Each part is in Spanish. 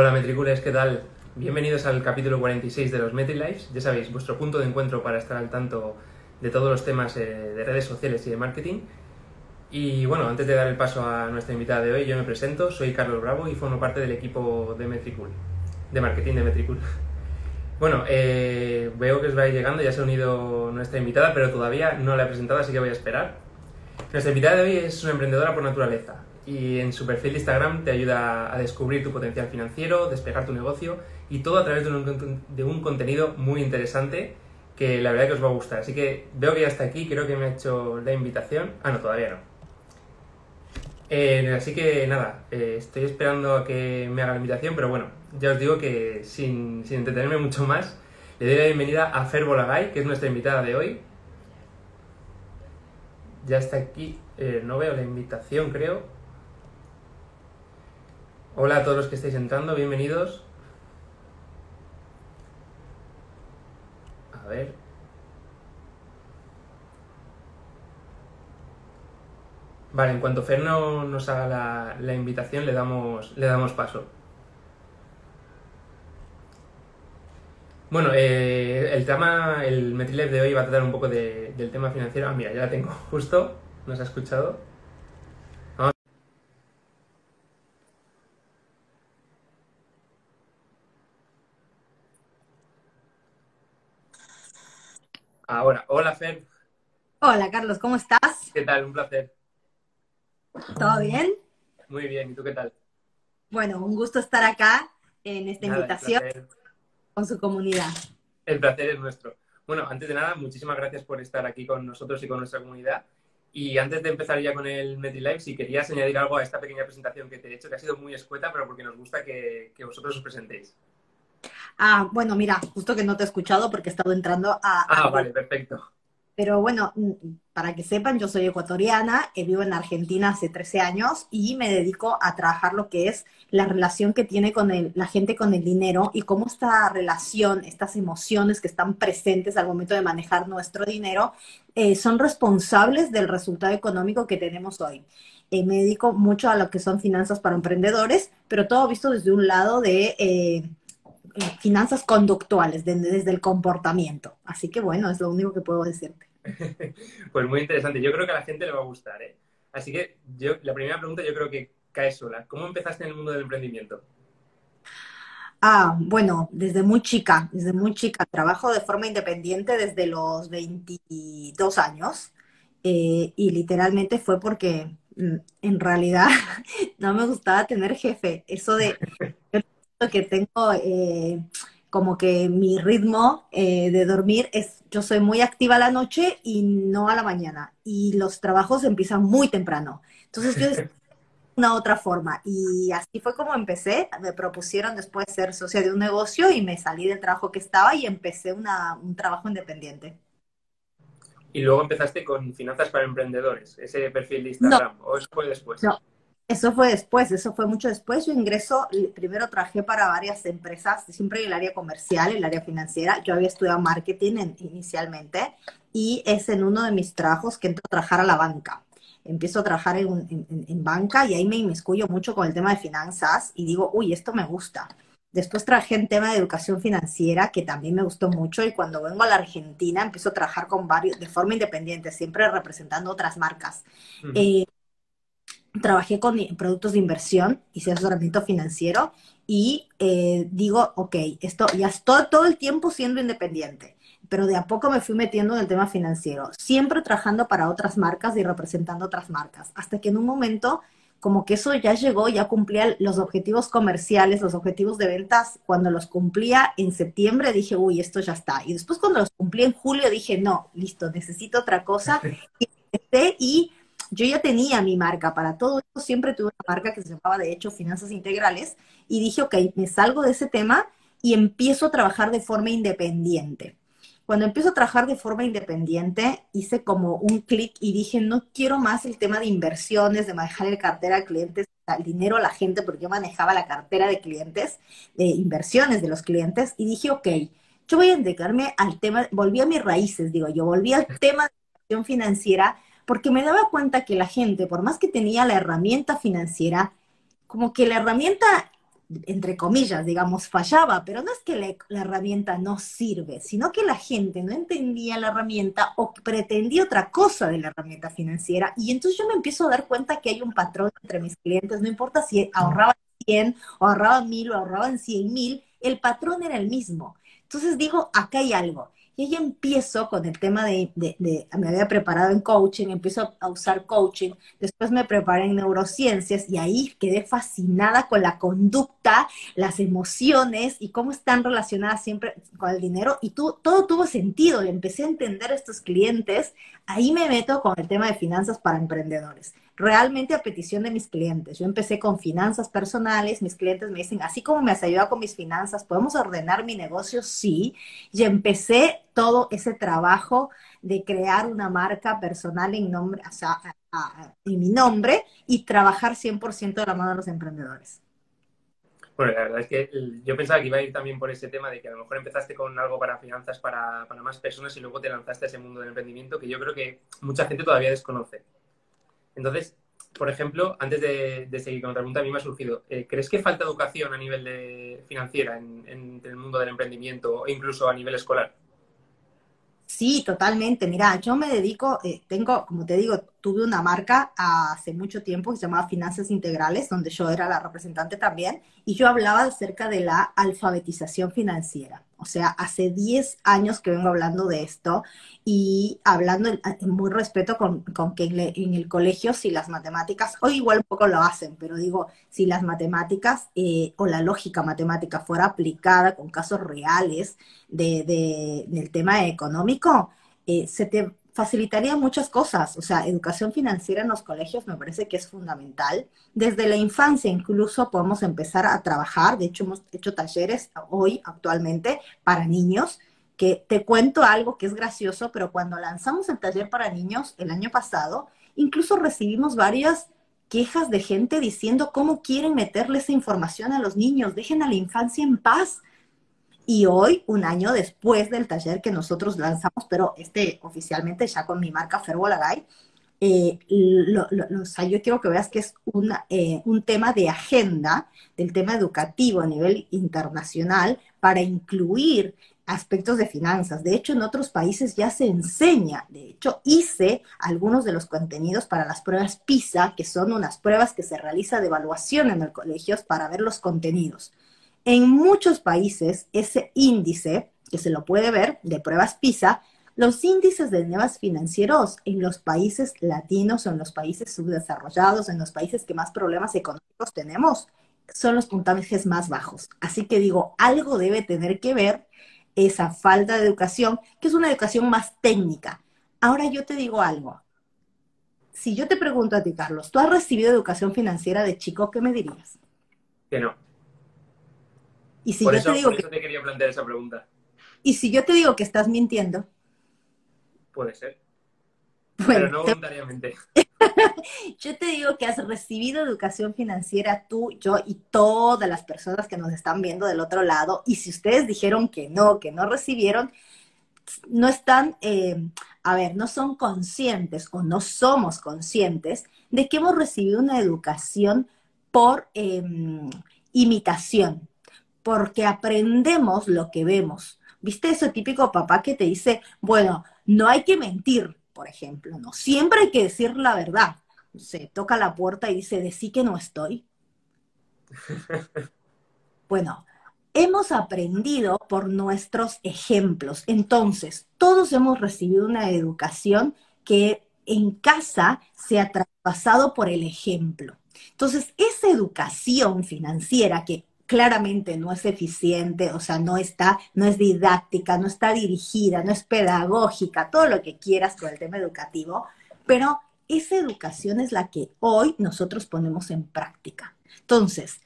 Hola Metricules, ¿qué tal? Bienvenidos al capítulo 46 de los MetriLives. Ya sabéis, vuestro punto de encuentro para estar al tanto de todos los temas eh, de redes sociales y de marketing. Y bueno, antes de dar el paso a nuestra invitada de hoy, yo me presento, soy Carlos Bravo y formo parte del equipo de Metricool, de marketing de Metricool. Bueno, eh, veo que os vais llegando, ya se ha unido nuestra invitada, pero todavía no la he presentado, así que voy a esperar. Nuestra invitada de hoy es una emprendedora por naturaleza y en su perfil de Instagram te ayuda a descubrir tu potencial financiero, despegar tu negocio y todo a través de un, contenido muy interesante que la verdad que os va a gustar. Así que veo que ya está aquí, creo que me ha hecho la invitación. Ah, no, todavía no. Eh, así que nada, eh, estoy esperando a que me haga la invitación, pero bueno, ya os digo que sin, sin entretenerme mucho más, le doy la bienvenida a Fer Bolagay, que es nuestra invitada de hoy. Ya está aquí, eh, no veo la invitación, creo. Hola a todos los que estáis entrando, bienvenidos. A ver. Vale, en cuanto Fer no nos haga la, invitación, le damos, le damos paso. Bueno, eh, el tema, el MetriLive de hoy va a tratar un poco del tema financiero. Ah, mira, ya la tengo justo, nos ha escuchado. Ahora, hola Fer. Hola Carlos, ¿cómo estás? ¿Qué tal? Un placer. ¿Todo bien? Muy bien, ¿y tú qué tal? Bueno, un gusto estar acá en esta invitación con su comunidad. El placer es nuestro. Bueno, antes de nada, muchísimas gracias por estar aquí con nosotros y con nuestra comunidad. Y antes de empezar ya con el MetriLive, si querías añadir algo a esta pequeña presentación que te he hecho, que ha sido muy escueta, pero porque nos gusta que, que vosotros os presentéis. Ah, bueno, mira, justo que no te he escuchado porque he estado entrando a... Ah, vale, perfecto. Pero bueno, mm, para que sepan, yo soy ecuatoriana, eh, vivo en Argentina hace 13 años y me dedico a trabajar lo que es la relación que tiene con el, la gente con el dinero y cómo esta relación, estas emociones que están presentes al momento de manejar nuestro dinero, eh, son responsables del resultado económico que tenemos hoy. Eh, me dedico mucho a lo que son finanzas para emprendedores, pero todo visto desde un lado de finanzas conductuales, desde el comportamiento. Así que bueno, es lo único que puedo decirte. pues muy interesante. Yo creo que a la gente le va a gustar. ¿eh? Así que yo, la primera pregunta yo creo que cae sola. ¿Cómo empezaste en el mundo del emprendimiento? Ah, bueno, desde muy chica, desde muy chica. Trabajo de forma independiente desde los 22 años eh, y literalmente fue porque mm, en realidad no me gustaba tener jefe. Eso de que tengo eh, como que mi ritmo eh, de dormir es, yo soy muy activa a la noche y no a la mañana. Y los trabajos empiezan muy temprano. Entonces yo una otra forma. Y así fue como empecé. Me propusieron después ser socia de un negocio y me salí del trabajo que estaba y empecé una, un trabajo independiente. Y luego empezaste con finanzas para emprendedores, ese perfil de Instagram, o eso fue después. No, eso fue después, eso fue mucho después. Yo ingreso, primero trabajé para varias empresas, siempre en el área comercial, en el área financiera. Yo había estudiado marketing inicialmente y es en uno de mis trabajos que entro a trabajar a la banca. Empiezo a trabajar en, en, banca y ahí me inmiscuyo mucho con el tema de finanzas y digo, uy, esto me gusta. Después trabajé en tema de educación financiera, que también me gustó mucho, y cuando vengo a la Argentina empiezo a trabajar con varios, de forma independiente, siempre representando otras marcas trabajé con productos de inversión, hice asesoramiento financiero y eh, digo, ok, esto ya estoy todo el tiempo siendo independiente, pero de a poco me fui metiendo en el tema financiero, siempre trabajando para otras marcas y representando otras marcas, hasta que en un momento como que eso ya llegó, ya cumplía los objetivos comerciales, los objetivos de ventas, cuando los cumplía en septiembre dije, uy, esto ya está. Y después cuando los cumplí en julio dije, no, listo, necesito otra cosa. y yo ya tenía mi marca para todo esto, siempre tuve una marca que se llamaba de hecho Finanzas Integrales y dije, ok, me salgo de ese tema y empiezo a trabajar de forma independiente. Cuando empiezo a trabajar de forma independiente, hice como un clic y dije, no quiero más el tema de inversiones, de manejar el cartera de clientes, el dinero a la gente, porque yo manejaba la cartera de clientes, de inversiones de los clientes, y dije, ok, yo voy a dedicarme al tema, volví a mis raíces, digo, yo volví al tema de financiera, porque me daba cuenta que la gente, por más que tenía la herramienta financiera, como que la herramienta entre comillas, digamos, fallaba, pero no es que la, herramienta no sirve, sino que la gente no entendía la herramienta o pretendía otra cosa de la herramienta financiera. Y entonces yo me empiezo a dar cuenta que hay un patrón entre mis clientes, no importa si ahorraban 100 o ahorraban 1000 o ahorraban 100 mil, el patrón era el mismo. Entonces digo, acá hay algo. Y ahí empiezo con el tema de, me había preparado en coaching, empiezo a usar coaching, después me preparé en neurociencias y ahí quedé fascinada con la conducta, las emociones y cómo están relacionadas siempre con el dinero y todo tuvo sentido y empecé a entender a estos clientes. Ahí me meto con el tema de finanzas para emprendedores realmente a petición de mis clientes. Yo empecé con finanzas personales, mis clientes me dicen, así como me has ayudado con mis finanzas, ¿podemos ordenar mi negocio? Sí. Y empecé todo ese trabajo de crear una marca personal en, nombre, o sea, en mi nombre y trabajar 100% de la mano de los emprendedores. Bueno, la verdad es que yo pensaba que iba a ir también por ese tema de que a lo mejor empezaste con algo para finanzas para, para más personas y luego te lanzaste a ese mundo del emprendimiento que yo creo que mucha gente todavía desconoce. Entonces, por ejemplo, antes de, seguir con otra pregunta, a mí me ha surgido, eh, ¿crees que falta educación a nivel de financiera en, el mundo del emprendimiento o incluso a nivel escolar? Sí, totalmente. Mira, yo me dedico, eh, tengo, como te digo, tuve una marca hace mucho tiempo que se llamaba Finanzas Integrales, donde yo era la representante también, y yo hablaba acerca de la alfabetización financiera. O sea, hace 10 años que vengo hablando de esto y hablando en, muy respeto con, que en, el colegio, si las matemáticas, hoy igual un poco lo hacen, pero digo, si las matemáticas eh, o la lógica matemática fuera aplicada con casos reales de, del tema económico, eh, se te facilitaría muchas cosas. O sea, educación financiera en los colegios me parece que es fundamental. Desde la infancia incluso podemos empezar a trabajar. De hecho, hemos hecho talleres hoy actualmente para niños que te cuento algo que es gracioso, pero cuando lanzamos el taller para niños el año pasado, incluso recibimos varias quejas de gente diciendo cómo quieren meterle esa información a los niños, dejen a la infancia en paz. Y hoy, un año después del taller que nosotros lanzamos, pero este oficialmente ya con mi marca Ferbolagay, eh, yo quiero que veas que es eh, un tema de agenda del tema educativo a nivel internacional para incluir aspectos de finanzas. De hecho, en otros países ya se enseña. De hecho, hice algunos de los contenidos para las pruebas PISA, que son unas pruebas que se realiza de evaluación en el colegio para ver los contenidos. En muchos países, ese índice, que se lo puede ver, de pruebas PISA, los índices de nuevas financieros en los países latinos o en los países subdesarrollados, en los países que más problemas económicos tenemos, son los puntajes más bajos. Así que digo, algo debe tener que ver esa falta de educación, que es una educación más técnica. Ahora yo te digo algo. Si yo te pregunto a ti, Carlos, ¿tú has recibido educación financiera de chico? ¿Qué me dirías? Que no. Y si yo te digo que... te quería plantear esa pregunta. Y si yo te digo que estás mintiendo. Puede ser. pero no voluntariamente. yo te digo que has recibido educación financiera tú, yo y todas las personas que nos están viendo del otro lado. Y si ustedes dijeron que no, que no recibieron, no están, eh, a ver, no son conscientes o no somos conscientes de que hemos recibido una educación por em, imitación porque aprendemos lo que vemos. ¿Viste ese típico papá que te dice, bueno, no hay que mentir, por ejemplo, no, siempre hay que decir la verdad. Se toca la puerta y dice, decí que no estoy. Bueno, hemos aprendido por nuestros ejemplos. Entonces, todos hemos recibido una educación que en casa se ha traspasado por el ejemplo. Entonces, esa educación financiera que claramente no es eficiente, o sea, no está, no es didáctica, no está dirigida, no es pedagógica, todo lo que quieras con el tema educativo, pero esa educación es la que hoy nosotros ponemos en práctica. Entonces,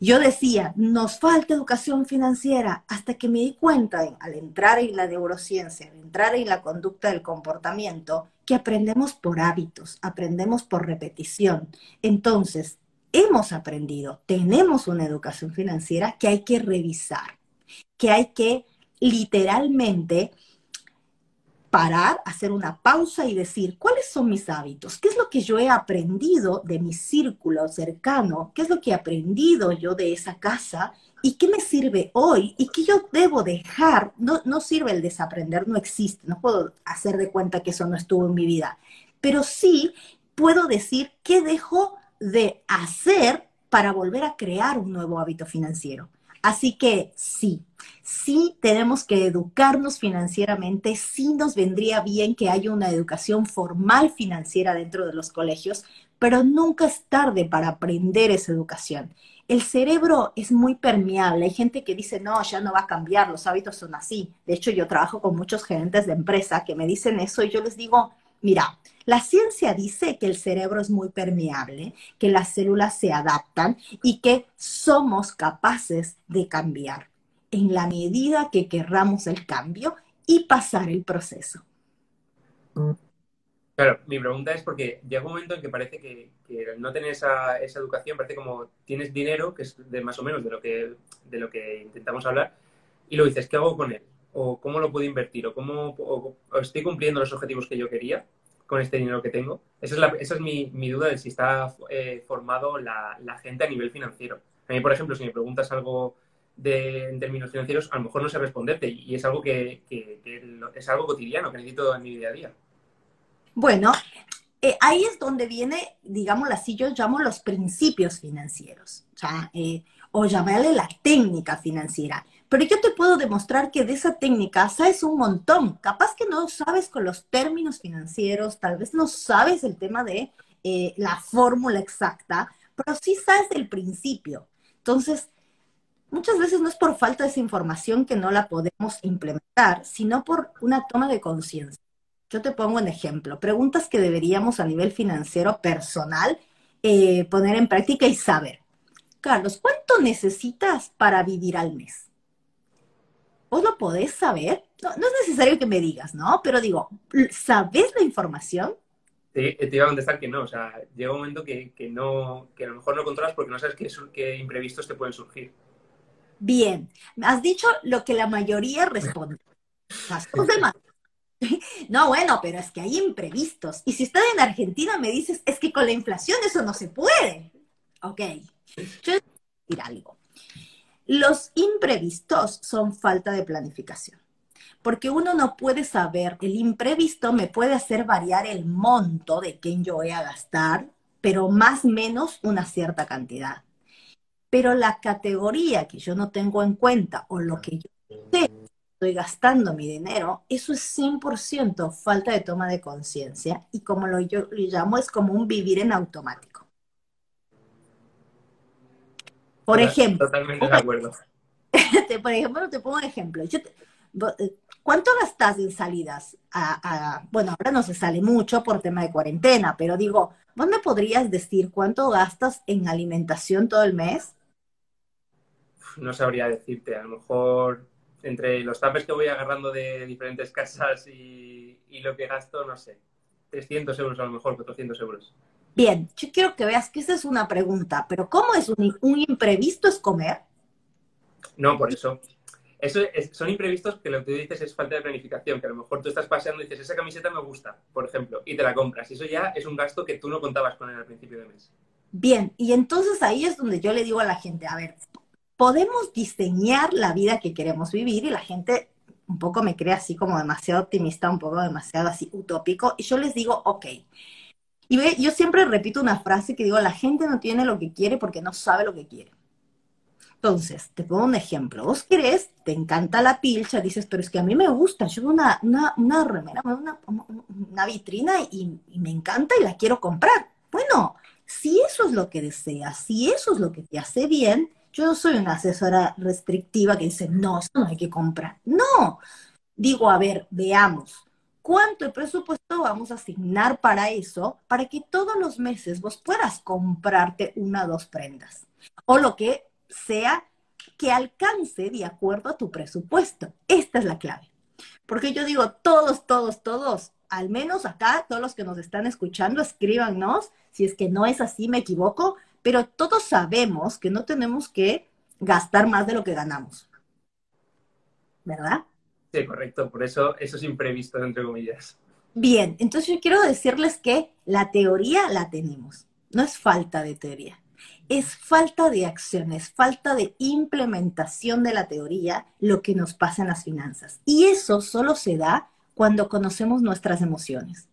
yo decía, nos falta educación financiera, hasta que me di cuenta al entrar en la neurociencia, al entrar en la conducta del comportamiento, que aprendemos por hábitos, aprendemos por repetición. Entonces, hemos aprendido, tenemos una educación financiera que hay que revisar, que hay que literalmente parar, hacer una pausa y decir, ¿cuáles son mis hábitos? ¿Qué es lo que yo he aprendido de mi círculo cercano? ¿Qué es lo que he aprendido yo de esa casa? ¿Y qué me sirve hoy? ¿Y qué yo debo dejar? No, no sirve el desaprender, no existe. No puedo hacer de cuenta que eso no estuvo en mi vida. Pero sí puedo decir qué dejo de hacer para volver a crear un nuevo hábito financiero. Así que sí, sí tenemos que educarnos financieramente, sí nos vendría bien que haya una educación formal financiera dentro de los colegios, pero nunca es tarde para aprender esa educación. El cerebro es muy permeable. Hay gente que dice, no, ya no va a cambiar, los hábitos son así. De hecho, yo trabajo con muchos gerentes de empresa que me dicen eso y yo les digo, mira, la ciencia dice que el cerebro es muy permeable, que las células se adaptan y que somos capaces de cambiar en la medida que querramos el cambio y pasar el proceso. Claro, mi pregunta es porque llega un momento en que parece que, no tener esa, educación, parece como tienes dinero, que es de más o menos de lo que, de lo que intentamos hablar, y lo dices, ¿qué hago con él? ¿O cómo lo puedo invertir? ¿O cómo o estoy cumpliendo los objetivos que yo quería? Con este dinero que tengo? Esa es, la, esa es mi, mi, duda de si está eh, formado la, la, gente a nivel financiero. A mí, por ejemplo, si me preguntas algo de, en términos financieros, a lo mejor no sé responderte y es algo que, que, es algo cotidiano que necesito en mi día a día. Bueno, eh, ahí es donde viene, digamos así, yo llamo los principios financieros, o, sea, eh, o llamarle la técnica financiera. Pero yo te puedo demostrar que de esa técnica sabes un montón. Capaz que no sabes con los términos financieros, tal vez no sabes el tema de eh, la fórmula exacta, pero sí sabes el principio. Entonces, muchas veces no es por falta de esa información que no la podemos implementar, sino por una toma de conciencia. Yo te pongo un ejemplo. Preguntas que deberíamos a nivel financiero personal eh, poner en práctica y saber. Carlos, ¿cuánto necesitas para vivir al mes? ¿Vos lo podés saber? No, es necesario que me digas, ¿no? Pero digo, ¿sabes la información? Te, te iba a contestar que no. O sea, llega un momento que, no, que a lo mejor no controlas porque no sabes qué, qué imprevistos te pueden surgir. Bien, has dicho lo que la mayoría responde. Los demás. No, bueno, pero es que hay imprevistos. Y si estás en Argentina me dices, es que con la inflación eso no se puede. Ok. Yo voy a decir algo. Los imprevistos son falta de planificación, porque uno no puede saber, el imprevisto me puede hacer variar el monto de quién yo voy a gastar, pero más o menos una cierta cantidad. Pero la categoría que yo no tengo en cuenta o lo que yo sé, estoy gastando mi dinero, eso es 100% falta de toma de conciencia y como lo yo lo llamo es como un vivir en automático. Por ejemplo. Totalmente de acuerdo. por ejemplo, te pongo un ejemplo. Eh, ¿Cuánto gastas en salidas? bueno, ahora no se sale mucho por tema de cuarentena, pero digo, ¿vos me podrías decir cuánto gastas en alimentación todo el mes? No sabría decirte, a lo mejor entre los tapes que voy agarrando de diferentes casas y, y lo que gasto, no sé, 300 euros a lo mejor, 400 euros. Bien, yo quiero que veas que esa es una pregunta, pero ¿cómo es un, imprevisto es comer? No, por eso. Eso son imprevistos que lo que tú dices es falta de planificación, que a lo mejor tú estás paseando y dices, esa camiseta me gusta, por ejemplo, y te la compras. Y eso ya es un gasto que tú no contabas con él al principio de mes. Bien, y entonces ahí es donde yo le digo a la gente, a ver, podemos diseñar la vida que queremos vivir y la gente un poco me cree así como demasiado optimista, un poco demasiado así utópico, y yo les digo, ok, y ve, yo siempre repito una frase que digo, la gente no tiene lo que quiere porque no sabe lo que quiere. Entonces, te pongo un ejemplo. Vos querés, te encanta la pilcha, dices, pero es que a mí me gusta, yo veo una, una, una remera, una, una vitrina y, y, me encanta y la quiero comprar. Bueno, si eso es lo que deseas, si eso es lo que te hace bien, yo no soy una asesora restrictiva que dice, no, eso no hay que comprar. No, digo, a ver, veamos, cuánto presupuesto vamos a asignar para eso, para que todos los meses vos puedas comprarte una o dos prendas. O lo que sea que alcance de acuerdo a tu presupuesto. Esta es la clave. Porque yo digo, todos, todos, todos, al menos acá, todos los que nos están escuchando, escríbanos, si es que no es así, me equivoco, pero todos sabemos que no tenemos que gastar más de lo que ganamos. ¿Verdad? Correcto. Por eso esos imprevistos, entre comillas. Bien, entonces yo quiero decirles que la teoría la tenemos. No es falta de teoría. Es falta de acción, es falta de implementación de la teoría lo que nos pasa en las finanzas. Y eso solo se da cuando conocemos nuestras emociones.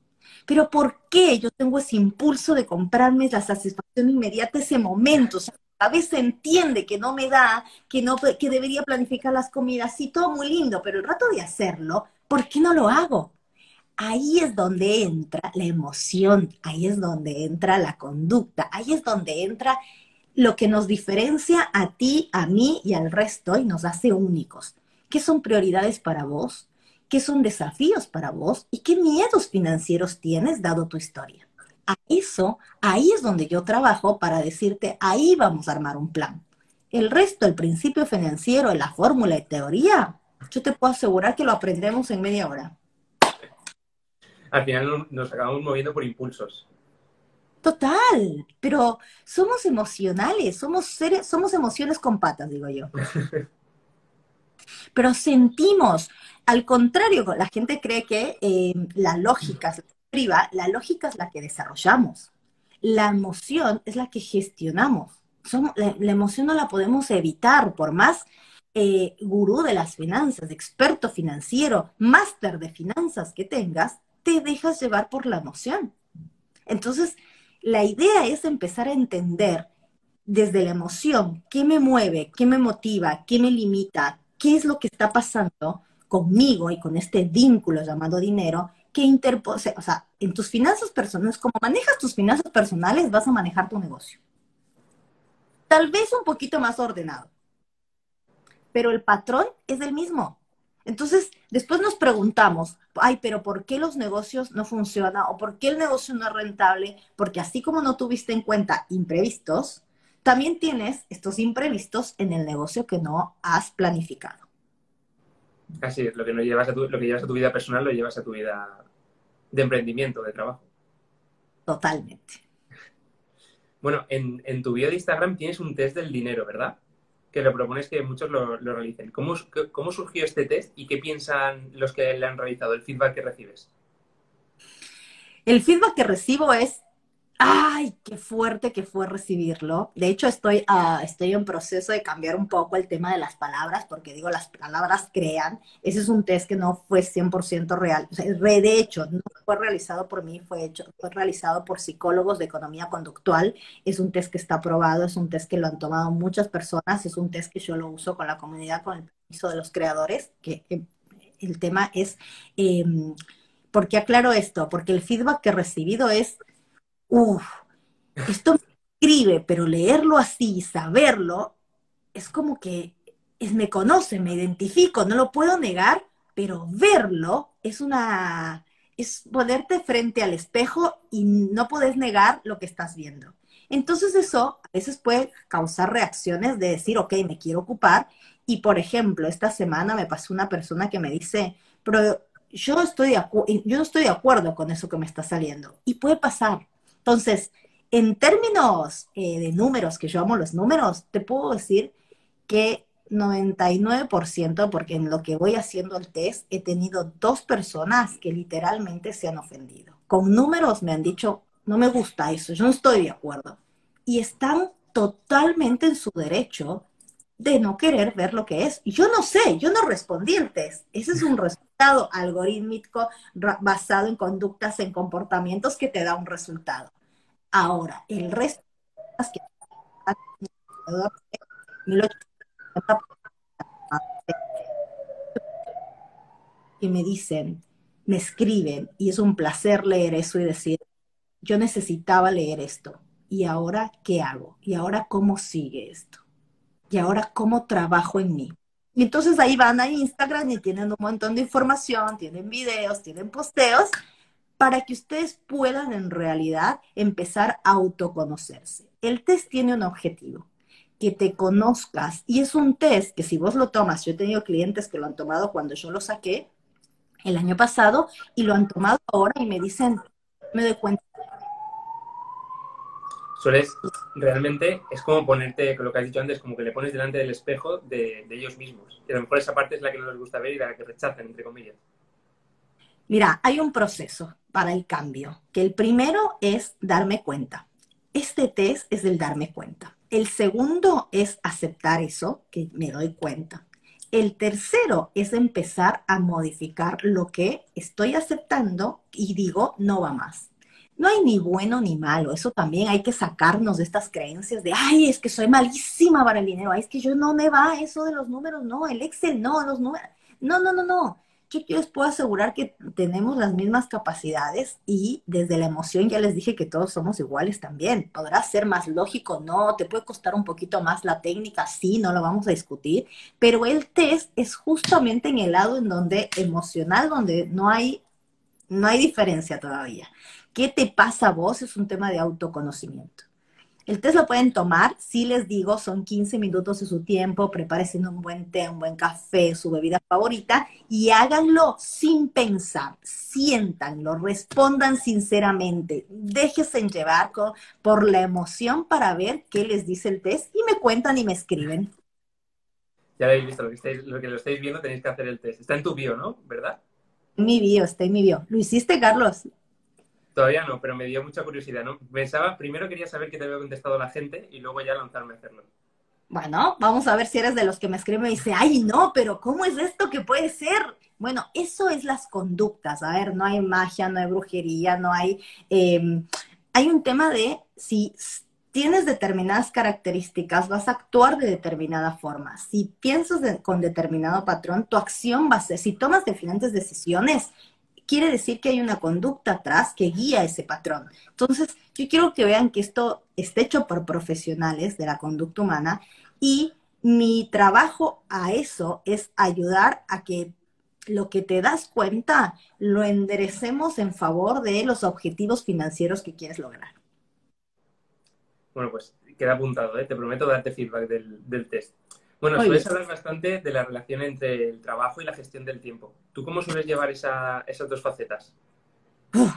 Pero ¿por qué yo tengo ese impulso de comprarme la satisfacción inmediata ese momento? a veces entiende que no me da, que, no, que debería planificar las comidas, sí, todo muy lindo, pero el rato de hacerlo, ¿por qué no lo hago? Ahí es donde entra la emoción, ahí es donde entra la conducta, ahí es donde entra lo que nos diferencia a ti, a mí y al resto y nos hace únicos. ¿Qué son prioridades para vos? ¿Qué son desafíos para vos? ¿Y qué miedos financieros tienes dado tu historia? A eso, ahí es donde yo trabajo para decirte, ahí vamos a armar un plan. El resto, el principio financiero, la fórmula y teoría, yo te puedo asegurar que lo aprendemos en media hora. Al final nos acabamos moviendo por impulsos. Total, pero somos emocionales, somos seres, somos emociones con patas, digo yo. pero sentimos, al contrario, la gente cree que eh, la lógica es la la lógica es la que desarrollamos. La emoción es la que gestionamos. la, emoción no la podemos evitar, por más eh, gurú de las finanzas, experto financiero, máster de finanzas que tengas, te dejas llevar por la emoción. Entonces, la idea es empezar a entender desde la emoción qué me mueve, qué me motiva, qué me limita, qué es lo que está pasando conmigo y con este vínculo llamado dinero que interpose, o sea, en tus finanzas personales, como manejas tus finanzas personales, vas a manejar tu negocio. Tal vez un poquito más ordenado, pero el patrón es el mismo. Entonces, después nos preguntamos, ay, pero ¿por qué los negocios no funcionan? ¿O por qué el negocio no es rentable? Porque así como no tuviste en cuenta imprevistos, también tienes estos imprevistos en el negocio que no has planificado. Así es, lo que, no llevas a tu, lo que llevas a tu vida personal lo llevas a tu vida de emprendimiento, de trabajo. Totalmente. Bueno, en, tu bio de Instagram tienes un test del dinero, ¿verdad? Que lo propones que muchos lo, lo realicen. ¿Cómo, ¿Cómo surgió este test y qué piensan los que le han realizado, el feedback que recibes? El feedback que recibo es Ay, qué fuerte que fue recibirlo. De hecho, estoy, uh, estoy en proceso de cambiar un poco el tema de las palabras, porque digo, las palabras crean. Ese es un test que no fue 100% real. De hecho, no fue realizado por mí, fue, hecho, fue realizado por psicólogos de economía conductual. Es un test que está aprobado, es un test que lo han tomado muchas personas, es un test que yo lo uso con la comunidad, con el permiso de los creadores, que el tema es... Eh, ¿Por qué aclaro esto? Porque el feedback que he recibido es uff, esto me escribe, pero leerlo así, saberlo, es como que es, me conoce, me identifico, no lo puedo negar, pero verlo es una, es ponerte frente al espejo y no puedes negar lo que estás viendo. Entonces eso a veces puede causar reacciones de decir, ok, me quiero ocupar. Y por ejemplo, esta semana me pasó una persona que me dice, pero yo, estoy yo no estoy de acuerdo con eso que me está saliendo. Y puede pasar. Entonces, en términos eh, de números, que yo amo los números, te puedo decir que 99%, porque en lo que voy haciendo el test, he tenido dos personas que literalmente se han ofendido. Con números me han dicho, no me gusta eso, yo no estoy de acuerdo. Y están totalmente en su derecho de no querer ver lo que es. Yo no sé, yo no respondí el test. Ese es un resultado algorítmico basado en conductas, en comportamientos que te da un resultado. Ahora, el resto que y me dicen, me escriben, y es un placer leer eso y decir, yo necesitaba leer esto, y ahora, ¿qué hago? ¿Y ahora cómo sigue esto? ¿Y ahora cómo trabajo en mí? Y entonces ahí van a Instagram y tienen un montón de información, tienen videos, tienen posteos, para que ustedes puedan en realidad empezar a autoconocerse. El test tiene un objetivo, que te conozcas. Y es un test que si vos lo tomas, yo he tenido clientes que lo han tomado cuando yo lo saqué el año pasado y lo han tomado ahora y me dicen, me doy cuenta. sueles, realmente, es como ponerte, lo que has dicho antes, como que le pones delante del espejo de, de ellos mismos. Y a lo mejor esa parte es la que no les gusta ver y la que rechazan, entre comillas. Mira, hay un proceso para el cambio, que el primero es darme cuenta. Este test es el darme cuenta. El segundo es aceptar eso, que me doy cuenta. El tercero es empezar a modificar lo que estoy aceptando y digo, no va más. No hay ni bueno ni malo, eso también hay que sacarnos de estas creencias de, ay, es que soy malísima para el dinero, ay, es que yo no me va eso de los números, no, el Excel, no, los números, no, no, no, no yo les puedo asegurar que tenemos las mismas capacidades y desde la emoción ya les dije que todos somos iguales también. Podrá ser más lógico, no, te puede costar un poquito más la técnica, sí, no lo vamos a discutir, pero el test es justamente en el lado en donde emocional, donde no hay, no hay diferencia todavía. ¿Qué te pasa a vos? Es un tema de autoconocimiento. El test lo pueden tomar, si les digo, son 15 minutos de su tiempo, prepárense un buen té, un buen café, su bebida favorita y háganlo sin pensar, siéntanlo, respondan sinceramente, déjense llevar por la emoción para ver qué les dice el test y me cuentan y me escriben. Ya habéis visto, lo que, lo que lo estáis viendo tenéis que hacer el test. Está en tu bio, ¿no? ¿Verdad? Mi bio, está en mi bio. ¿Lo hiciste, Carlos? Todavía no, pero me dio mucha curiosidad, ¿no? Pensaba, primero quería saber qué te había contestado la gente y luego ya lanzarme a hacerlo. Bueno, vamos a ver si eres de los que me escriben y dice, ay, no, pero ¿cómo es esto que puede ser? Bueno, eso es las conductas. A ver, no hay magia, no hay brujería, no hay... Em, hay un tema de si tienes determinadas características, vas a actuar de determinada forma. Si piensas con determinado patrón, tu acción va a ser, si tomas diferentes decisiones, quiere decir que hay una conducta atrás que guía ese patrón. Entonces, yo quiero que vean que esto está hecho por profesionales de la conducta humana y mi trabajo a eso es ayudar a que lo que te das cuenta lo enderecemos en favor de los objetivos financieros que quieres lograr. Bueno, pues queda apuntado, ¿eh? te prometo darte feedback del, del test. Bueno, sueles hablar bastante de la relación entre el trabajo y la gestión del tiempo. ¿Tú cómo sueles llevar esas dos facetas?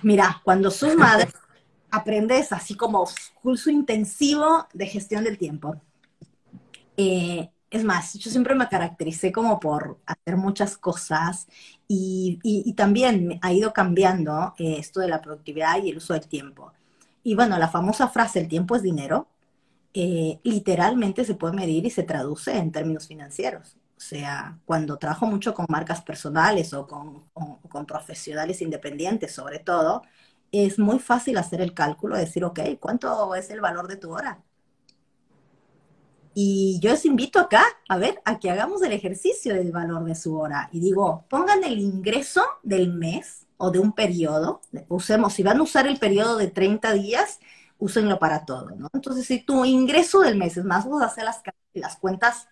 mira, cuando sos madre, aprendes así como curso intensivo de gestión del tiempo. Eh, es más, yo siempre me caractericé como por hacer muchas cosas y, también ha ido cambiando eh, esto de la productividad y el uso del tiempo. Y bueno, la famosa frase, el tiempo es dinero, eh, literalmente se puede medir y se traduce en términos financieros. O sea, cuando trabajo mucho con marcas personales o con, profesionales independientes, sobre todo, es muy fácil hacer el cálculo, decir, ok, ¿cuánto es el valor de tu hora? Y yo les invito acá, a ver, a que hagamos el ejercicio del valor de su hora. Y digo, pongan el ingreso del mes o de un periodo. Usemos, si van a usar el periodo de 30 días, úsenlo para todo, ¿no? Entonces, si tu ingreso del mes es más, vos hacer las, las cuentas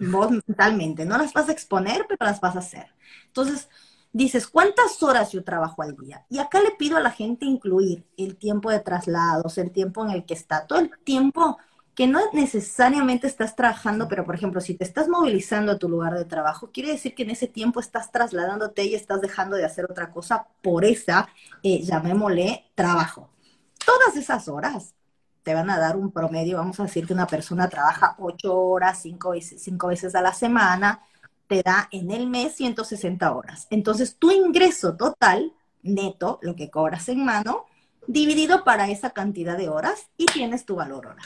vos mentalmente, no las vas a exponer, pero las vas a hacer. Entonces, dices, ¿cuántas horas yo trabajo al día? Y acá le pido a la gente incluir el tiempo de traslados, el tiempo en el que está, todo el tiempo que no necesariamente estás trabajando, pero por ejemplo, si te estás movilizando a tu lugar de trabajo, quiere decir que en ese tiempo estás trasladándote y estás dejando de hacer otra cosa por esa, eh, llamémosle, trabajo todas esas horas te van a dar un promedio, vamos a decir que una persona trabaja ocho horas, cinco veces, cinco veces a la semana, te da en el mes 160 horas. Entonces, tu ingreso total, neto, lo que cobras en mano, dividido para esa cantidad de horas y tienes tu valor hora.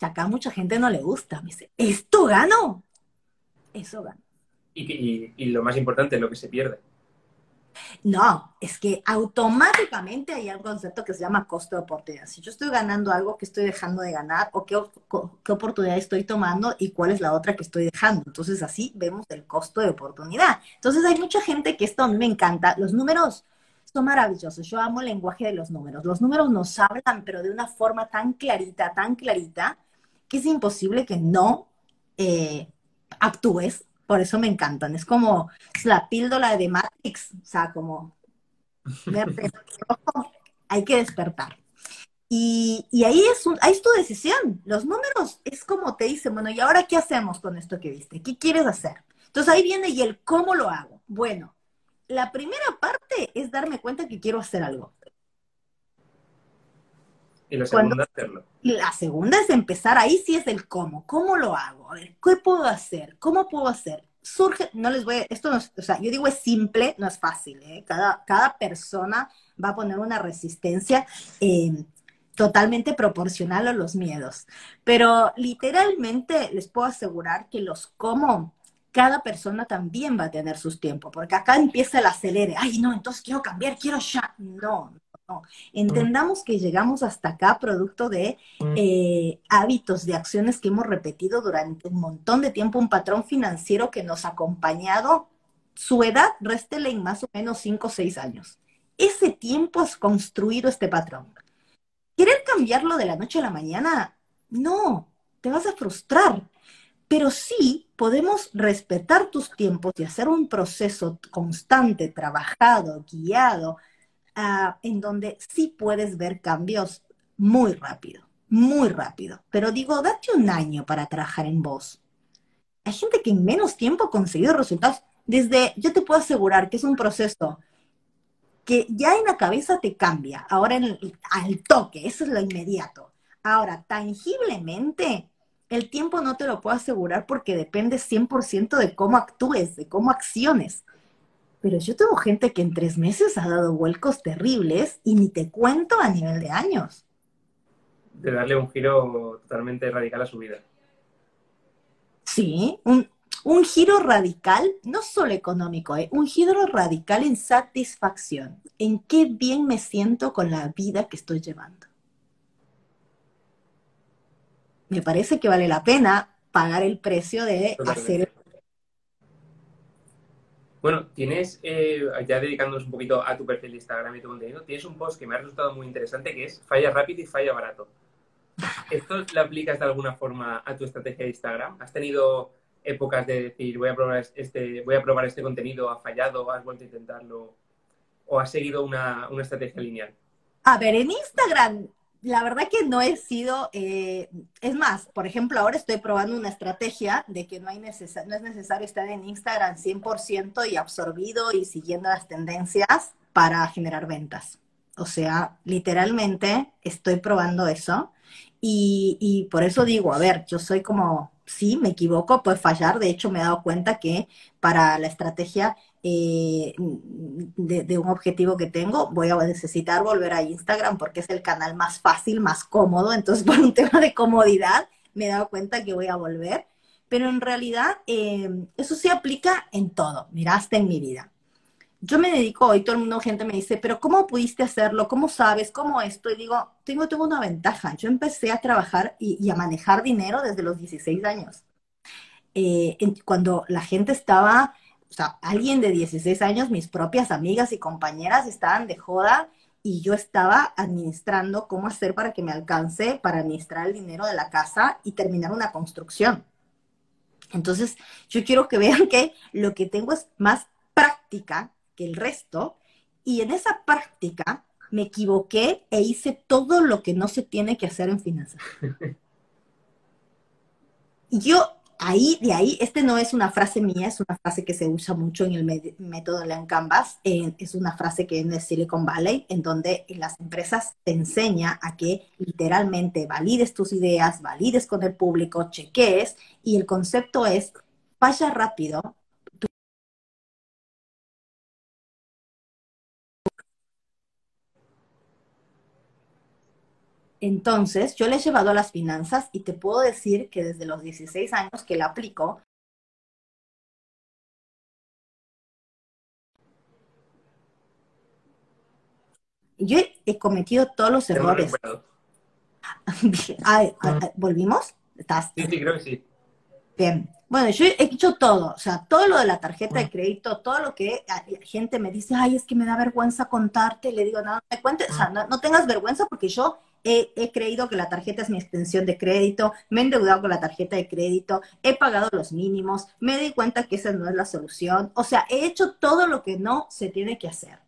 acá mucha gente no le gusta, me dice, ¿esto gano? Eso gano. Y, y lo más importante, lo que se pierde. No, es que automáticamente hay un concepto que se llama costo de oportunidad. Si yo estoy ganando algo, que estoy dejando de ganar? ¿O qué, qué oportunidad estoy tomando? ¿Y cuál es la otra que estoy dejando? Entonces así vemos el costo de oportunidad. Entonces hay mucha gente que esto a mí me encanta. Los números son maravillosos. Yo amo el lenguaje de los números. Los números nos hablan, pero de una forma tan clarita, tan clarita, que es imposible que no eh, actúes por eso me encantan. Es como la píldora de Matrix, o sea, como hay que despertar. Y, ahí, es ahí es tu decisión. Los números es como te dicen, bueno, ¿y ahora qué hacemos con esto que viste? ¿Qué quieres hacer? Entonces ahí viene y el cómo lo hago. Bueno, la primera parte es darme cuenta que quiero hacer algo. Y la segunda, hacerlo. La segunda es empezar, ahí sí es el cómo. ¿Cómo lo hago? A ver, ¿qué puedo hacer? ¿Cómo puedo hacer? Surge, no les voy a, esto no es, o sea, yo digo es simple, no es fácil, ¿eh? Cada, cada persona va a poner una resistencia eh, totalmente proporcional a los miedos. Pero literalmente les puedo asegurar que los cómo cada persona también va a tener sus tiempos, porque acá empieza el acelere, ay no, entonces quiero cambiar, quiero ya, no, no. Entendamos que llegamos hasta acá producto de eh, hábitos, de acciones que hemos repetido durante un montón de tiempo, un patrón financiero que nos ha acompañado, su edad, réstele en más o menos 5 o 6 años. Ese tiempo has construido este patrón. ¿Querer cambiarlo de la noche a la mañana? No, te vas a frustrar. Pero sí podemos respetar tus tiempos y hacer un proceso constante, trabajado, guiado, uh, en donde sí puedes ver cambios muy rápido, muy rápido. Pero digo, date un año para trabajar en vos. Hay gente que en menos tiempo ha conseguido resultados. Desde, yo te puedo asegurar que es un proceso que ya en la cabeza te cambia, ahora en al toque, eso es lo inmediato. Ahora, tangiblemente, el tiempo no te lo puedo asegurar porque depende 100% de cómo actúes, de cómo acciones. Pero yo tengo gente que en tres meses ha dado vuelcos terribles y ni te cuento a nivel de años. De darle un giro totalmente radical a su vida. Sí, un, un giro radical, no solo económico, ¿eh? un giro radical en satisfacción, en qué bien me siento con la vida que estoy llevando. Me parece que vale la pena pagar el precio de hacer... Bueno, tienes, eh, ya dedicándonos un poquito a tu perfil de Instagram y tu contenido, tienes un post que me ha resultado muy interesante que es falla rápido y falla barato. ¿Esto lo aplicas de alguna forma a tu estrategia de Instagram? ¿Has tenido épocas de decir voy a probar este, voy a probar este contenido, ha fallado, has vuelto a intentarlo o has seguido una, estrategia lineal? A ver, en Instagram, la verdad que no he sido, eh, es más, por ejemplo, ahora estoy probando una estrategia de que no, hay no es necesario estar en Instagram 100% y absorbido y siguiendo las tendencias para generar ventas. O sea, literalmente estoy probando eso y, y por eso digo, a ver, yo soy como sí, me equivoco, puede fallar. De hecho, me he dado cuenta que para la estrategia eh, de, un objetivo que tengo, voy a necesitar volver a Instagram porque es el canal más fácil, más cómodo. Entonces, por un tema de comodidad, me he dado cuenta que voy a volver. Pero en realidad, eh, eso se aplica en todo. Miraste en mi vida yo me dedico, hoy todo el mundo, gente me dice, pero ¿cómo pudiste hacerlo? ¿Cómo sabes? ¿Cómo esto? Y digo, tengo, tengo una ventaja. Yo empecé a trabajar y, a manejar dinero desde los 16 años. Eh, cuando la gente estaba, o sea, alguien de 16 años, mis propias amigas y compañeras estaban de joda y yo estaba administrando cómo hacer para que me alcance para administrar el dinero de la casa y terminar una construcción. Entonces, yo quiero que vean que lo que tengo es más práctica que el resto, y en esa práctica me equivoqué e hice todo lo que no se tiene que hacer en finanzas. Yo ahí, de ahí, este no es una frase mía, es una frase que se usa mucho en el método Lean Canvas, eh, es una frase que es de Silicon Valley, en donde en las empresas te enseña a que literalmente valides tus ideas, valides con el público, cheques, y el concepto es, vaya rápido, Entonces, yo le he llevado a las finanzas y te puedo decir que desde los 16 años que la aplico, yo he cometido todos los errores. ¿Volvimos? ¿Estás? Sí, sí, creo que sí. Bien. Bueno, yo he hecho todo, o sea, todo lo de la tarjeta de crédito, todo lo que gente me dice, ay, es que me da vergüenza contarte, le digo, no, me cuentes, o sea, no tengas vergüenza porque yo he, creído que la tarjeta es mi extensión de crédito, me he endeudado con la tarjeta de crédito, he pagado los mínimos, me di cuenta que esa no es la solución. O sea, he hecho todo lo que no se tiene que hacer.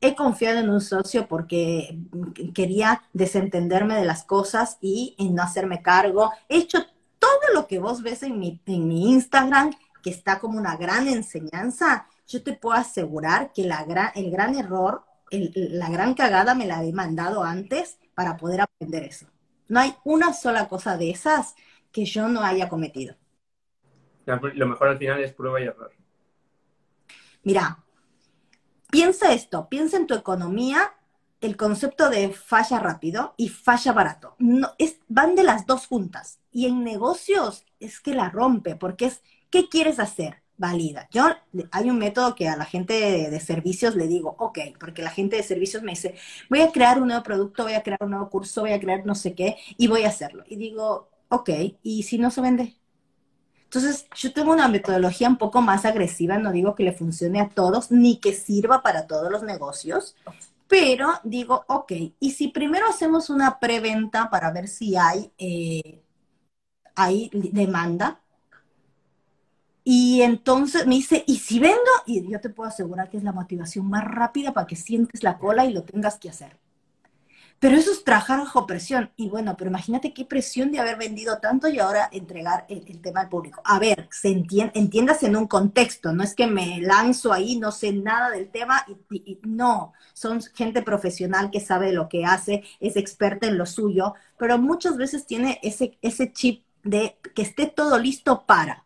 He confiado en un socio porque quería desentenderme de las cosas y en no hacerme cargo. He hecho todo lo que vos ves en mi, en mi Instagram, que está como una gran enseñanza. Yo te puedo asegurar que la el gran error, la gran cagada me la he mandado antes para poder aprender eso. No hay una sola cosa de esas que yo no haya cometido. Lo mejor al final es prueba y error. Mira, piensa esto, piensa en tu economía, el concepto de falla rápido y falla barato. No, es, van de las dos juntas. Y en negocios es que la rompe, porque es, ¿qué quieres hacer? Valida. Yo, hay un método que a la gente de, servicios le digo, ok, porque la gente de servicios me dice, voy a crear un nuevo producto, voy a crear un nuevo curso, voy a crear no sé qué, y voy a hacerlo. Y digo, ok, ¿y si no se vende? Entonces, yo tengo una metodología un poco más agresiva, no digo que le funcione a todos, ni que sirva para todos los negocios, pero digo, ok, y si primero hacemos una preventa para ver si hay, eh, hay demanda, y entonces me dice, ¿y si vendo? Y yo te puedo asegurar que es la motivación más rápida para que sientes la cola y lo tengas que hacer. Pero eso es trabajar bajo presión. Y bueno, pero imagínate qué presión de haber vendido tanto y ahora entregar el, tema al público. A ver, se entiendas en un contexto, no es que me lanzo ahí, no sé nada del tema y, no, son gente profesional que sabe lo que hace, es experta en lo suyo, pero muchas veces tiene ese, ese chip de que esté todo listo para.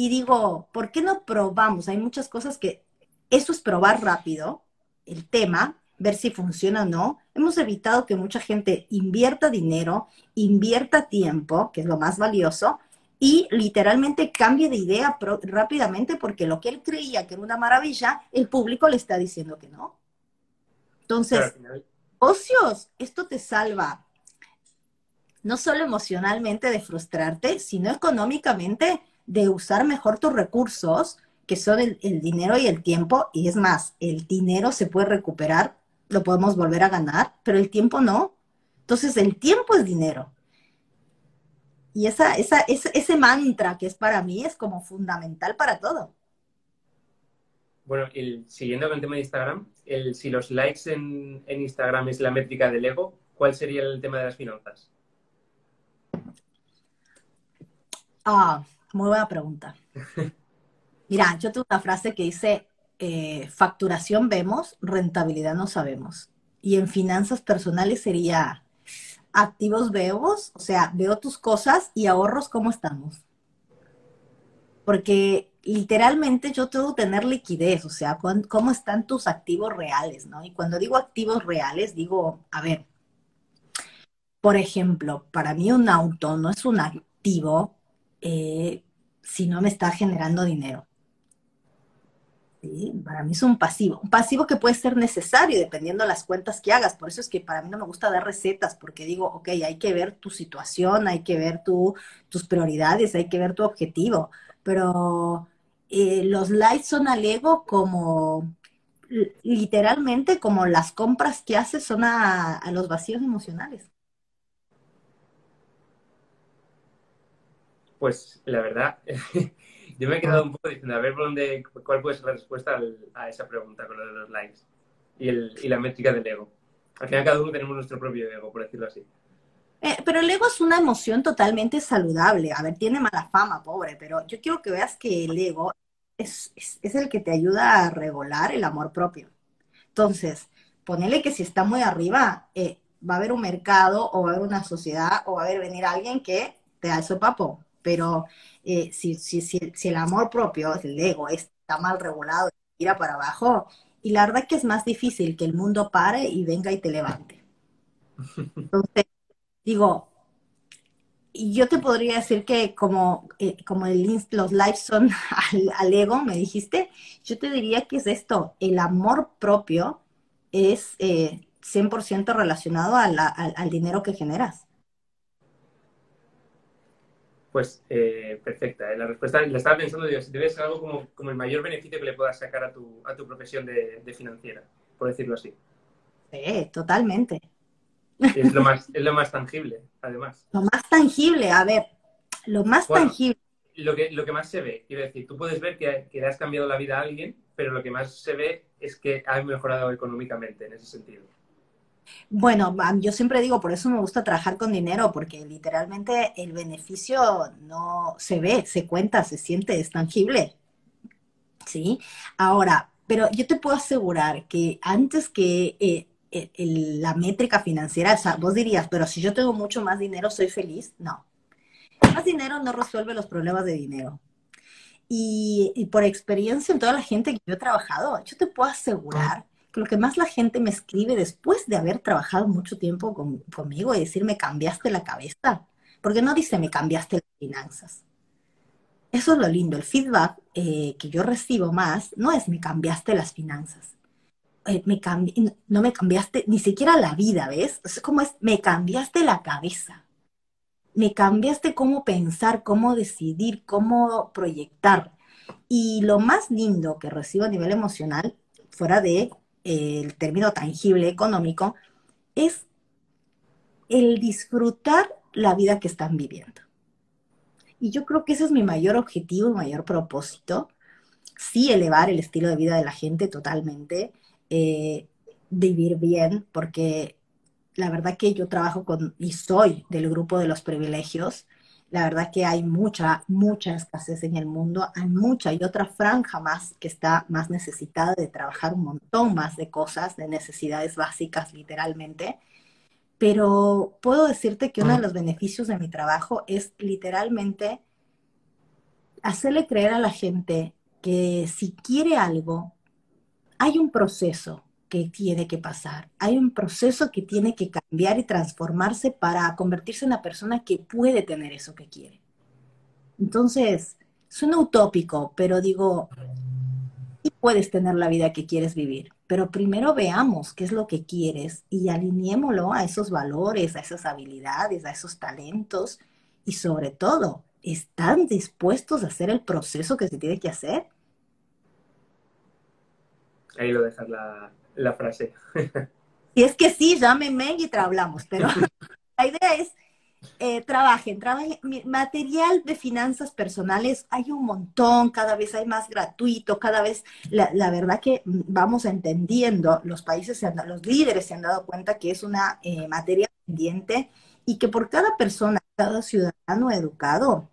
Y digo, ¿por qué no probamos? Hay muchas cosas que eso es probar rápido el tema, ver si funciona o no. Hemos evitado que mucha gente invierta dinero, invierta tiempo, que es lo más valioso, y literalmente cambie de idea rápidamente porque lo que él creía que era una maravilla, el público le está diciendo que no. Entonces, ocios, esto te salva no solo emocionalmente de frustrarte, sino económicamente de usar mejor tus recursos, que son el, el, dinero y el tiempo, y es más, el dinero se puede recuperar lo podemos volver a ganar, pero el tiempo no. Entonces el tiempo es dinero. Y esa, esa, ese, ese mantra que es para mí es como fundamental para todo. Bueno, el, siguiendo con el tema de Instagram, el, si los likes en, en Instagram es la métrica del ego, ¿cuál sería el tema de las finanzas? Ah, muy buena pregunta. Mira, yo tengo una frase que dice, eh, facturación vemos, rentabilidad no sabemos. Y en finanzas personales sería activos vemos, o sea, veo tus cosas y ahorros cómo estamos. Porque literalmente yo tengo que tener liquidez, o sea, cómo están tus activos reales, ¿no? Y cuando digo activos reales, digo, a ver, por ejemplo, para mí un auto no es un activo eh, si no me está generando dinero. Para mí es un pasivo. Un pasivo que puede ser necesario dependiendo de las cuentas que hagas. Por eso es que para mí no me gusta dar recetas, porque digo, ok, hay que ver tu situación, hay que ver tu, tus prioridades, hay que ver tu objetivo. Pero eh, los likes son al ego como literalmente como las compras que haces son a los vacíos emocionales. Pues la verdad, Yo me he quedado un poco diciendo, a ver por dónde, cuál puede ser la respuesta a esa pregunta con lo de los likes y, el, y la métrica del ego. Al final cada uno tenemos nuestro propio ego, por decirlo así. Eh, pero el ego es una emoción totalmente saludable. A ver, tiene mala fama, pobre, pero yo quiero que veas que el ego es, es, el que te ayuda a regular el amor propio. Entonces, ponele que si está muy arriba, eh, va a haber un mercado o va a haber una sociedad o va a haber venir alguien que te da el papo. Pero eh, si, si, si, el amor propio, el ego, está mal regulado, tira para abajo, y la verdad que es más difícil que el mundo pare y venga y te levante. Entonces, digo, yo te podría decir que como, eh, como los lives son al, ego, me dijiste, yo te diría que es esto, el amor propio es eh, 100% relacionado al dinero que generas. Pues eh, perfecta. ¿eh? La respuesta la estaba pensando, digo, si debe ser algo como, como, el mayor beneficio que le puedas sacar a tu, a tu profesión de, financiera, por decirlo así. Sí, totalmente. Es lo, más, es lo más tangible, además. Lo más tangible, a ver, lo más tangible. Lo que, lo que más se ve, quiero decir, tú puedes ver que, que le has cambiado la vida a alguien, pero lo que más se ve es que has mejorado económicamente en ese sentido. Bueno, yo siempre digo, por eso me gusta trabajar con dinero, porque literalmente el beneficio no se ve, se cuenta, se siente, es tangible. ¿Sí? Ahora, pero yo te puedo asegurar que antes que eh, la métrica financiera, o sea, vos dirías, pero si yo tengo mucho más dinero, ¿soy feliz? No. Más dinero no resuelve los problemas de dinero. Y, y, por experiencia en toda la gente que yo he trabajado, yo te puedo asegurar lo que más la gente me escribe después de haber trabajado mucho tiempo conmigo y decir, me cambiaste la cabeza, porque no dice, me cambiaste las finanzas. Eso es lo lindo, el feedback eh, que yo recibo más no es, me cambiaste las finanzas. Eh, me no me cambiaste ni siquiera la vida, ¿ves? Es como es, me cambiaste la cabeza. Me cambiaste cómo pensar, cómo decidir, cómo proyectar. Y lo más lindo que recibo a nivel emocional, fuera de el término tangible económico, es el disfrutar la vida que están viviendo. Y yo creo que ese es mi mayor objetivo, mi mayor propósito. Sí, elevar el estilo de vida de la gente totalmente, eh, vivir bien, porque la verdad que yo trabajo con y soy del grupo de los privilegios. La verdad que hay mucha, mucha escasez en el mundo, hay mucha y otra franja más que está más necesitada de trabajar un montón más de cosas, de necesidades básicas literalmente. Pero puedo decirte que uno de los beneficios de mi trabajo es literalmente hacerle creer a la gente que si quiere algo, hay un proceso, que tiene que pasar. Hay un proceso que tiene que cambiar y transformarse para convertirse en la persona que puede tener eso que quiere. Entonces, suena utópico, pero digo, puedes tener la vida que quieres vivir, pero primero veamos qué es lo que quieres y alineémoslo a esos valores, a esas habilidades, a esos talentos y sobre todo, ¿están dispuestos a hacer el proceso que se tiene que hacer? Ahí lo dejas la, la frase. Y es que sí, llámeme y hablamos, pero la idea es, eh, trabajen, trabajen. Material de finanzas personales hay un montón, cada vez hay más gratuito, cada vez, la, verdad que vamos entendiendo, los países, los líderes se han dado cuenta que es una eh, materia pendiente y que por cada persona, cada ciudadano educado,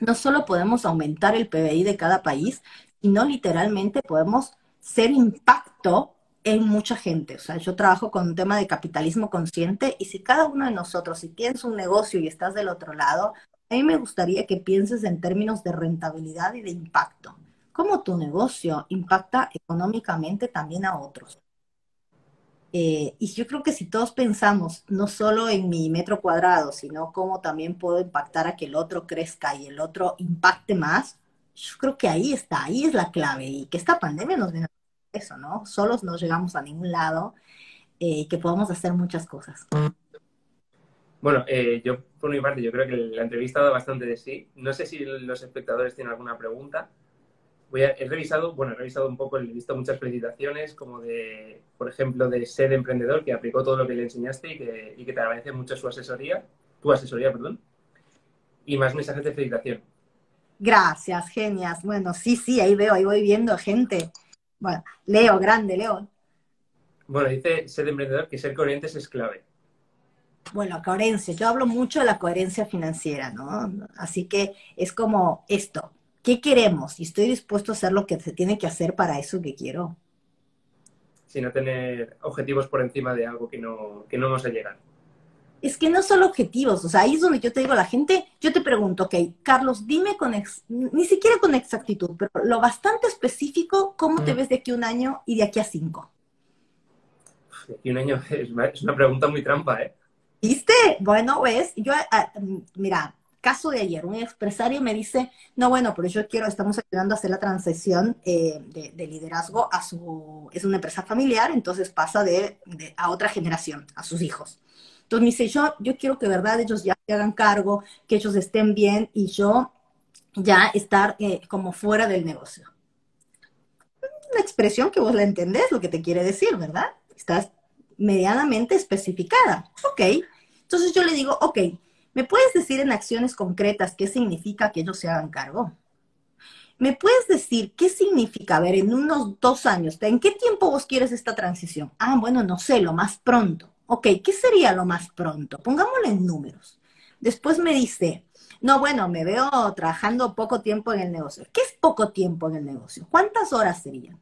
no solo podemos aumentar el PBI de cada país, sino literalmente podemos ser impacto en mucha gente. O sea, yo trabajo con un tema de capitalismo consciente y si cada uno de nosotros, si tienes un negocio y estás del otro lado, a mí me gustaría que pienses en términos de rentabilidad y de impacto. ¿Cómo tu negocio impacta económicamente también a otros? Eh, y yo creo que si todos pensamos no solo en mi metro cuadrado, sino cómo también puedo impactar a que el otro crezca y el otro impacte más, yo creo que ahí está, ahí es la clave y que esta pandemia nos viene eso, ¿no? Solos no llegamos a ningún lado y eh, que podamos hacer muchas cosas. Bueno, eh, yo por mi parte, yo creo que la entrevista ha dado bastante de sí. No sé si los espectadores tienen alguna pregunta. Voy a, he revisado, bueno, he revisado un poco, he visto muchas felicitaciones, como de, por ejemplo, de ser emprendedor, que aplicó todo lo que le enseñaste y que, y que te agradece mucho su asesoría, tu asesoría, perdón, y más mensajes de felicitación. Gracias, genias. Bueno, sí, sí, ahí veo, ahí voy viendo gente bueno, Leo, grande, Leo. Bueno, dice ser emprendedor que ser coherente es clave. Bueno, coherencia. Yo hablo mucho de la coherencia financiera, ¿no? Así que es como esto. ¿Qué queremos? Y estoy dispuesto a hacer lo que se tiene que hacer para eso que quiero. Sin no tener objetivos por encima de algo que no, que no vamos a llegar es que no son objetivos, o sea, ahí es donde yo te digo a la gente, yo te pregunto, ok, Carlos, dime con, ni siquiera con exactitud, pero lo bastante específico, ¿cómo te mm. ves de aquí a un año y de aquí a cinco? De aquí a un año es una pregunta muy trampa, ¿eh? ¿Viste? Bueno, ves, yo, ah, mira, caso de ayer, un empresario me dice, no, bueno, pero yo quiero, estamos ayudando a hacer la transición eh, de, liderazgo a su, es una empresa familiar, entonces pasa de, a otra generación, a sus hijos. Entonces me dice, yo, yo quiero que verdad ellos ya se hagan cargo, que ellos estén bien y yo ya estar eh, como fuera del negocio. Una expresión que vos la entendés, lo que te quiere decir, ¿verdad? Estás medianamente especificada. Ok. Entonces yo le digo, ok, ¿me puedes decir en acciones concretas qué significa que ellos se hagan cargo? ¿Me puedes decir qué significa, a ver, en unos dos años, ¿en qué tiempo vos quieres esta transición? Ah, bueno, no sé, lo más pronto. Ok, ¿qué sería lo más pronto? Pongámosle en números. Después me dice, no, bueno, me veo trabajando poco tiempo en el negocio. ¿Qué es poco tiempo en el negocio? ¿Cuántas horas serían?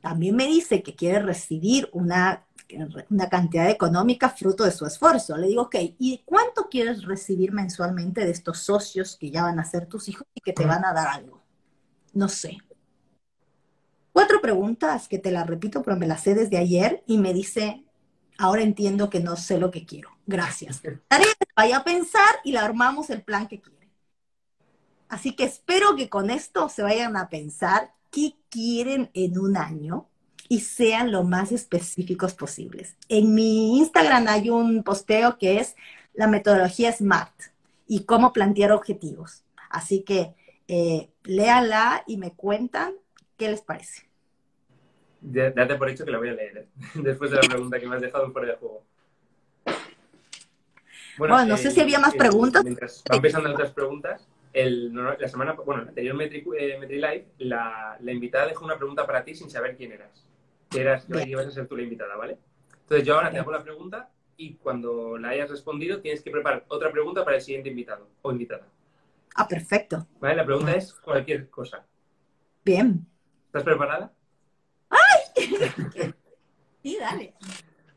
También me dice que quiere recibir una una cantidad económica fruto de su esfuerzo. Le digo, ok, ¿y cuánto quieres recibir mensualmente de estos socios que ya van a ser tus hijos y que te van a dar algo? No sé. Cuatro preguntas que te las repito, pero me las sé desde ayer y me dice, ahora entiendo que no sé lo que quiero. Gracias. vaya a pensar y le armamos el plan que quiere. Así que espero que con esto se vayan a pensar qué quieren en un año y sean lo más específicos posibles. En mi Instagram hay un posteo que es la metodología SMART y cómo plantear objetivos. Así que eh, léanla y me cuentan qué les parece. Date por hecho que la voy a leer ¿eh? después de la pregunta que me has dejado fuera de juego. Bueno, no sé si había más preguntas. Mientras van pensando otras preguntas, el, la semana, bueno, el anterior eh, MetriLive, la, la invitada dejó una pregunta para ti sin saber quién eras que eras, ibas a ser tú la invitada, ¿vale? Entonces yo ahora te hago la pregunta y cuando la hayas respondido tienes que preparar otra pregunta para el siguiente invitado o invitada. Ah, perfecto. ¿Vale? La pregunta es cualquier cosa. Bien. ¿Estás preparada? Sí, dale.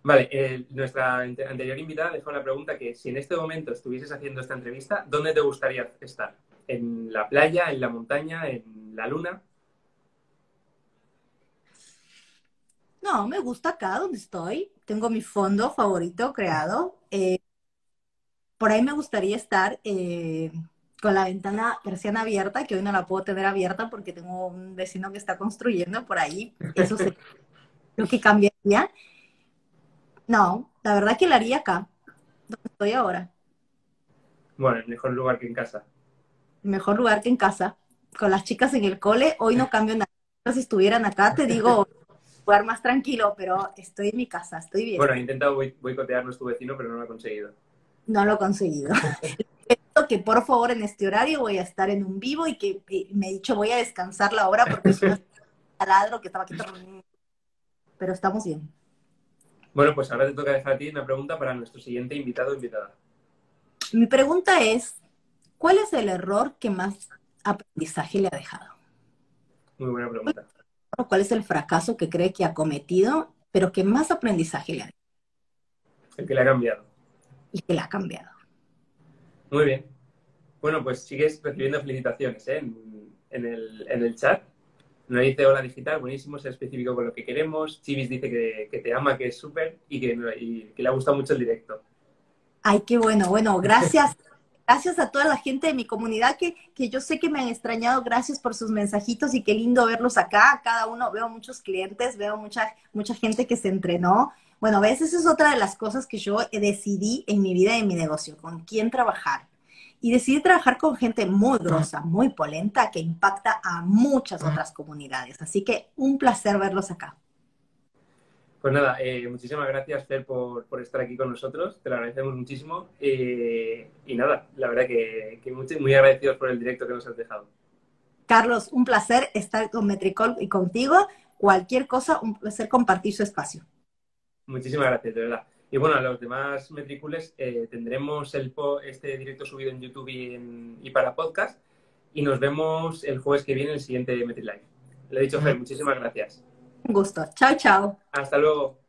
Vale, nuestra anterior invitada dejó la pregunta que si en este momento estuvieses haciendo esta entrevista, ¿dónde te gustaría estar? ¿En la playa, en la montaña, en la luna? No, me gusta acá donde estoy. Tengo mi fondo favorito creado. Eh, por ahí me gustaría estar eh, con la ventana persiana abierta, que hoy no la puedo tener abierta porque tengo un vecino que está construyendo por ahí. Eso es lo que cambiaría. No, la verdad que la haría acá, donde estoy ahora. Bueno, mejor lugar que en casa. Mejor lugar que en casa. Con las chicas en el cole, hoy no cambio nada. Si estuvieran acá, te digo, más tranquilo, pero estoy en mi casa, estoy bien. Bueno, he intentado boicotear a nuestro vecino, pero no lo ha conseguido. No lo he conseguido. que por favor en este horario voy a estar en un vivo y que me he dicho voy a descansar la hora porque es un taladro que estaba aquí. Pero estamos bien. Bueno, pues ahora te toca dejar a ti una pregunta para nuestro siguiente invitado o invitada. Mi pregunta es, ¿cuál es el error que más aprendizaje le ha dejado? Muy buena pregunta cuál es el fracaso que cree que ha cometido, pero que más aprendizaje le ha dado. El que le ha cambiado. El que le ha cambiado. Muy bien. Bueno, pues sigues recibiendo felicitaciones ¿eh? en, el, chat. Nos dice hola digital, buenísimo, ser específico con lo que queremos. Chivis dice que, te ama, que es súper y que, y que le ha gustado mucho el directo. Ay, qué bueno. Bueno, gracias Gracias a toda la gente de mi comunidad que, que yo sé que me han extrañado. Gracias por sus mensajitos y qué lindo verlos acá. Cada uno, veo muchos clientes, veo mucha, mucha gente que se entrenó. Bueno, a veces es otra de las cosas que yo decidí en mi vida y en mi negocio, con quién trabajar. Y decidí trabajar con gente muy grosa, muy polenta, que impacta a muchas otras comunidades. Así que un placer verlos acá. Pues nada, eh, muchísimas gracias, Fer, por, estar aquí con nosotros. Te lo agradecemos muchísimo. Eh, y nada, la verdad que, que muy, muy, agradecidos por el directo que nos has dejado. Carlos, un placer estar con Metricol y contigo. Cualquier cosa, un placer compartir su espacio. Muchísimas gracias, de verdad. Y bueno, a los demás Metricules eh, tendremos el, este directo subido en YouTube y, y, para podcast. Y nos vemos el jueves que viene en el siguiente MetriLive. Le he dicho, Fer, muchísimas gracias. Un gusto. Chao, chao. Hasta luego.